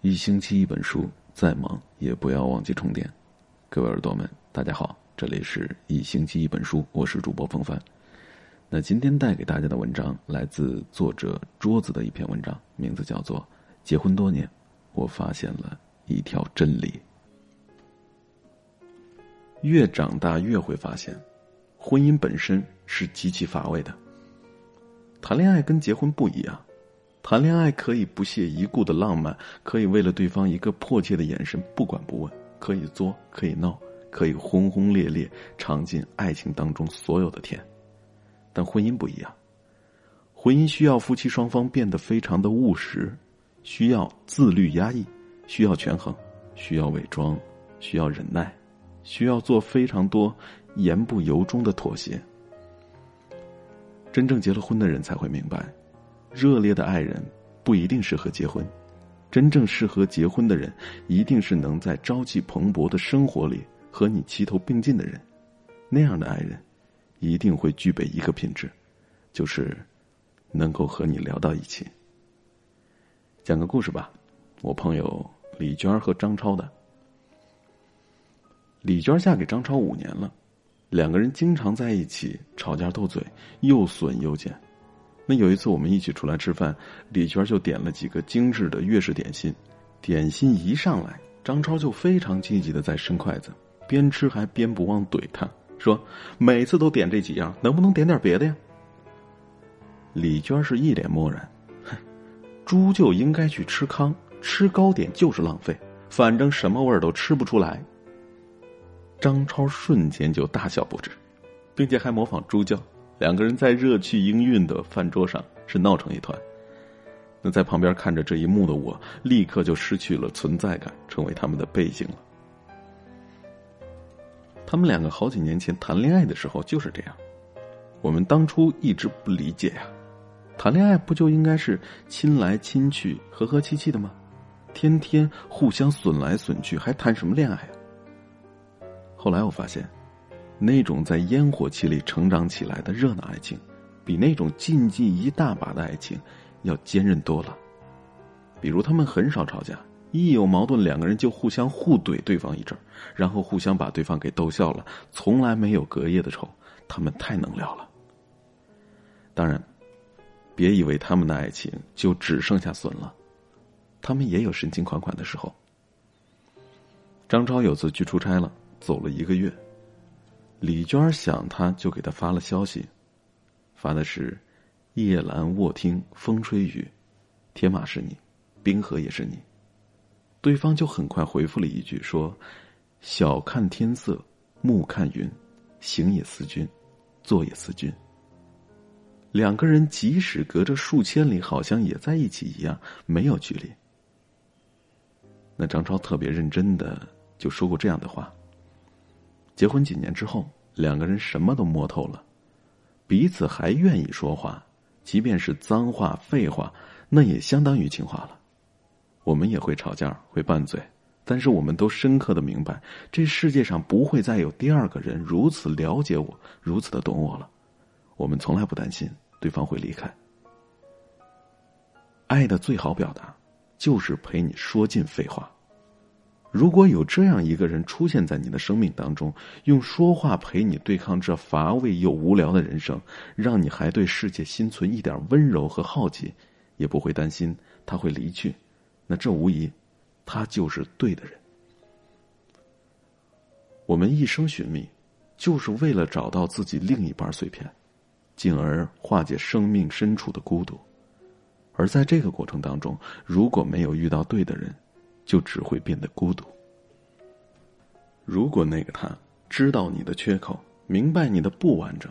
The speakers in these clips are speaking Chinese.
一星期一本书，再忙也不要忘记充电。各位耳朵们，大家好，这里是一星期一本书，我是主播风帆。那今天带给大家的文章来自作者桌子的一篇文章，名字叫做《结婚多年，我发现了一条真理》。越长大越会发现，婚姻本身是极其乏味的。谈恋爱跟结婚不一样。谈恋爱可以不屑一顾的浪漫，可以为了对方一个迫切的眼神不管不问，可以作，可以闹，可以轰轰烈烈，尝尽爱情当中所有的甜。但婚姻不一样，婚姻需要夫妻双方变得非常的务实，需要自律压抑，需要权衡，需要伪装，需要忍耐，需要做非常多言不由衷的妥协。真正结了婚的人才会明白。热烈的爱人不一定适合结婚，真正适合结婚的人，一定是能在朝气蓬勃的生活里和你齐头并进的人。那样的爱人，一定会具备一个品质，就是能够和你聊到一起。讲个故事吧，我朋友李娟和张超的。李娟嫁给张超五年了，两个人经常在一起吵架斗嘴，又损又贱。那有一次我们一起出来吃饭，李娟就点了几个精致的粤式点心，点心一上来，张超就非常积极的在伸筷子，边吃还边不忘怼他，说每次都点这几样，能不能点点别的呀？李娟是一脸漠然，哼，猪就应该去吃糠，吃糕点就是浪费，反正什么味儿都吃不出来。张超瞬间就大笑不止，并且还模仿猪叫。两个人在热气氤氲的饭桌上是闹成一团。那在旁边看着这一幕的我，立刻就失去了存在感，成为他们的背景了。他们两个好几年前谈恋爱的时候就是这样。我们当初一直不理解呀，谈恋爱不就应该是亲来亲去、和和气气的吗？天天互相损来损去，还谈什么恋爱啊？后来我发现。那种在烟火气里成长起来的热闹爱情，比那种禁忌一大把的爱情要坚韧多了。比如，他们很少吵架，一有矛盾，两个人就互相互怼对方一阵然后互相把对方给逗笑了，从来没有隔夜的仇。他们太能聊了。当然，别以为他们的爱情就只剩下损了，他们也有深情款款的时候。张超有次去出差了，走了一个月。李娟想他，就给他发了消息，发的是“夜阑卧听风吹雨，铁马是你，冰河也是你。”对方就很快回复了一句说：“晓看天色，暮看云，行也思君，坐也思君。”两个人即使隔着数千里，好像也在一起一样，没有距离。那张超特别认真的就说过这样的话。结婚几年之后，两个人什么都摸透了，彼此还愿意说话，即便是脏话、废话，那也相当于情话了。我们也会吵架，会拌嘴，但是我们都深刻的明白，这世界上不会再有第二个人如此了解我，如此的懂我了。我们从来不担心对方会离开。爱的最好表达，就是陪你说尽废话。如果有这样一个人出现在你的生命当中，用说话陪你对抗这乏味又无聊的人生，让你还对世界心存一点温柔和好奇，也不会担心他会离去，那这无疑，他就是对的人。我们一生寻觅，就是为了找到自己另一半碎片，进而化解生命深处的孤独。而在这个过程当中，如果没有遇到对的人，就只会变得孤独。如果那个他知道你的缺口，明白你的不完整，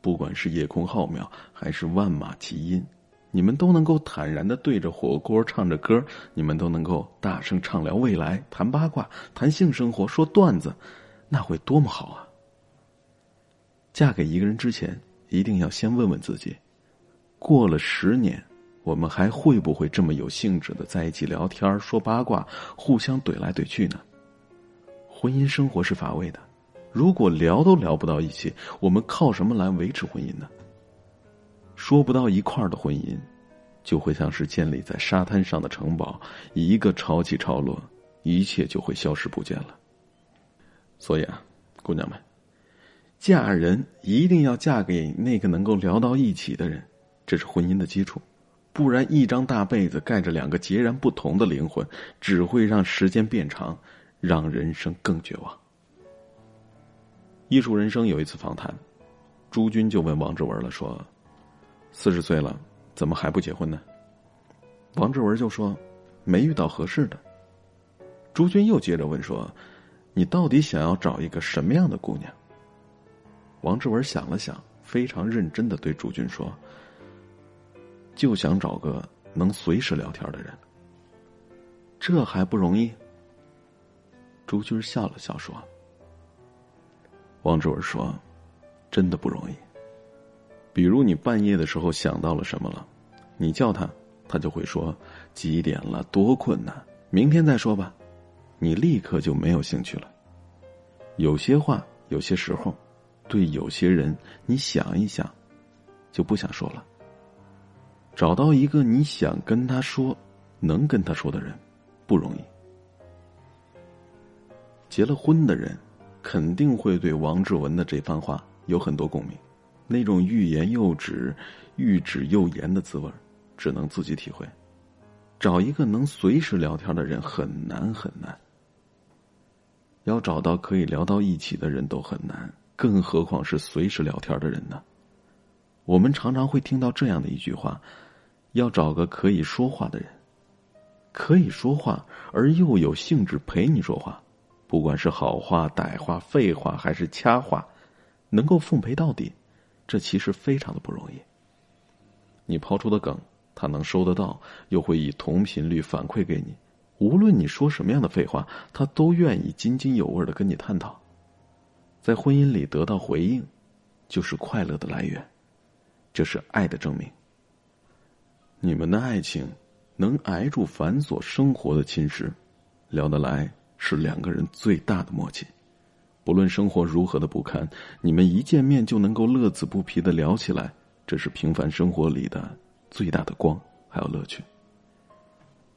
不管是夜空浩渺还是万马齐喑，你们都能够坦然的对着火锅唱着歌，你们都能够大声畅聊未来，谈八卦，谈性生活，说段子，那会多么好啊！嫁给一个人之前，一定要先问问自己，过了十年。我们还会不会这么有兴致的在一起聊天、说八卦、互相怼来怼去呢？婚姻生活是乏味的，如果聊都聊不到一起，我们靠什么来维持婚姻呢？说不到一块儿的婚姻，就会像是建立在沙滩上的城堡，一个潮起潮落，一切就会消失不见了。所以啊，姑娘们，嫁人一定要嫁给那个能够聊到一起的人，这是婚姻的基础。不然，一张大被子盖着两个截然不同的灵魂，只会让时间变长，让人生更绝望。艺术人生有一次访谈，朱军就问王志文了，说：“四十岁了，怎么还不结婚呢？”王志文就说：“没遇到合适的。”朱军又接着问说。你到底想要找一个什么样的姑娘？王志文想了想，非常认真的对朱军说：“就想找个能随时聊天的人。这还不容易？”朱军笑了笑说：“王志文说，真的不容易。比如你半夜的时候想到了什么了，你叫他，他就会说几点了，多困难，明天再说吧。”你立刻就没有兴趣了。有些话，有些时候，对有些人，你想一想，就不想说了。找到一个你想跟他说、能跟他说的人，不容易。结了婚的人，肯定会对王志文的这番话有很多共鸣。那种欲言又止、欲止又言的滋味，只能自己体会。找一个能随时聊天的人，很难很难。要找到可以聊到一起的人都很难，更何况是随时聊天的人呢？我们常常会听到这样的一句话：要找个可以说话的人，可以说话而又有兴致陪你说话，不管是好话、歹话、废话还是掐话，能够奉陪到底，这其实非常的不容易。你抛出的梗，他能收得到，又会以同频率反馈给你。无论你说什么样的废话，他都愿意津津有味的跟你探讨。在婚姻里得到回应，就是快乐的来源，这是爱的证明。你们的爱情能挨住繁琐生活的侵蚀，聊得来是两个人最大的默契。不论生活如何的不堪，你们一见面就能够乐此不疲的聊起来，这是平凡生活里的最大的光，还有乐趣。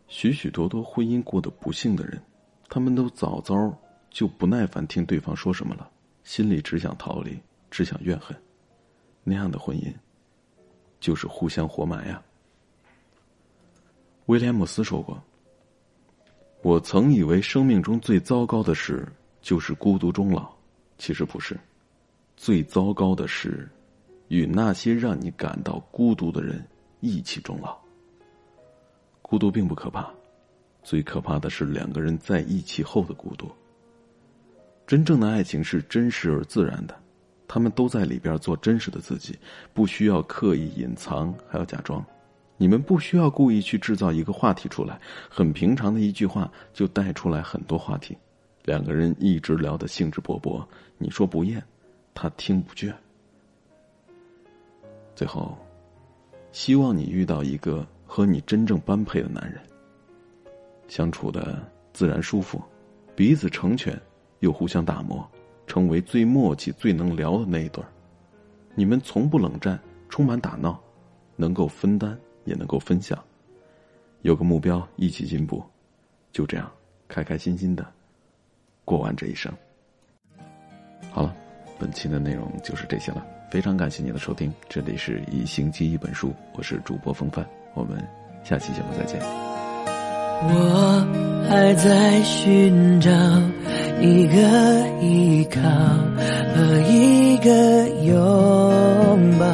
许许多多婚姻过得不幸的人，他们都早早就不耐烦听对方说什么了，心里只想逃离，只想怨恨。那样的婚姻，就是互相活埋呀。威廉姆斯说过：“我曾以为生命中最糟糕的事就是孤独终老，其实不是，最糟糕的是与那些让你感到孤独的人一起终老。”孤独并不可怕，最可怕的是两个人在一起后的孤独。真正的爱情是真实而自然的，他们都在里边做真实的自己，不需要刻意隐藏，还要假装。你们不需要故意去制造一个话题出来，很平常的一句话就带出来很多话题，两个人一直聊得兴致勃勃。你说不厌，他听不倦。最后，希望你遇到一个。和你真正般配的男人，相处的自然舒服，彼此成全，又互相打磨，成为最默契、最能聊的那一对儿。你们从不冷战，充满打闹，能够分担，也能够分享，有个目标，一起进步，就这样开开心心的过完这一生。好了，本期的内容就是这些了，非常感谢你的收听，这里是一星期一本书，我是主播风帆。我们下期节目再见。我还在寻找一个依靠和一个拥抱，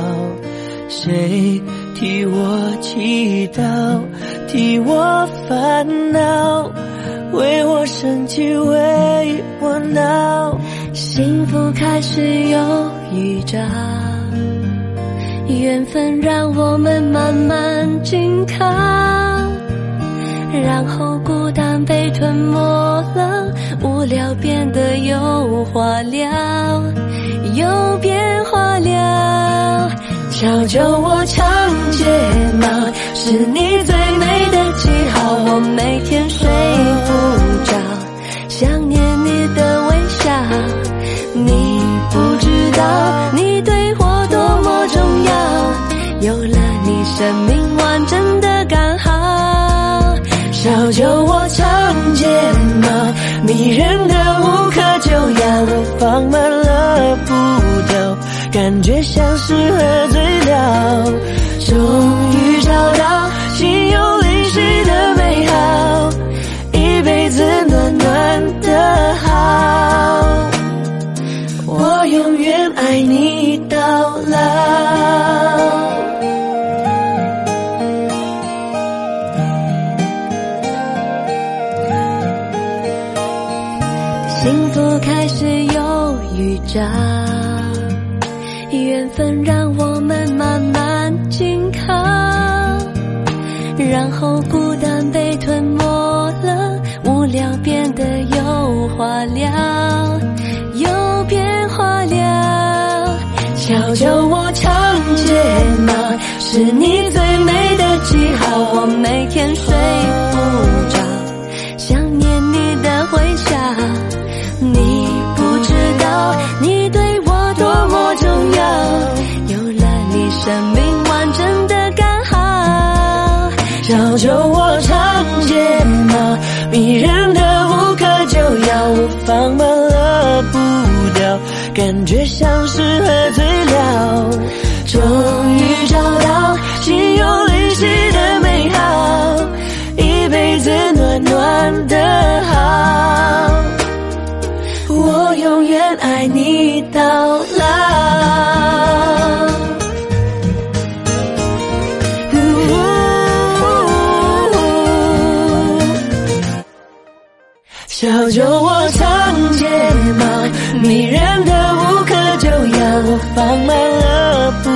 谁替我祈祷，替我烦恼，为我生气，为我闹，幸福开始有预兆。缘分让我们慢慢紧靠，然后孤单被吞没了，无聊变得有话聊，有变化了。小酒窝，长睫毛，是你最美的感觉像是喝醉了。终于找到心有灵犀的美好，一辈子暖暖的好，我永远爱你到老。幸福开始有预兆，分让我们慢慢紧靠，然后孤单被吞没了，无聊变得有话聊，有变化了。小酒窝长睫毛，是你感觉像是喝醉了。终于找到心有灵犀的美好，一辈子暖暖的好。我永远爱你到老。小酒窝长睫毛，迷人的我放慢了步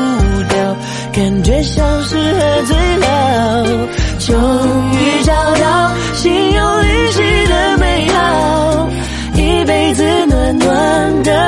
调感觉像是喝醉了终于找到心有灵犀的美好一辈子暖暖的。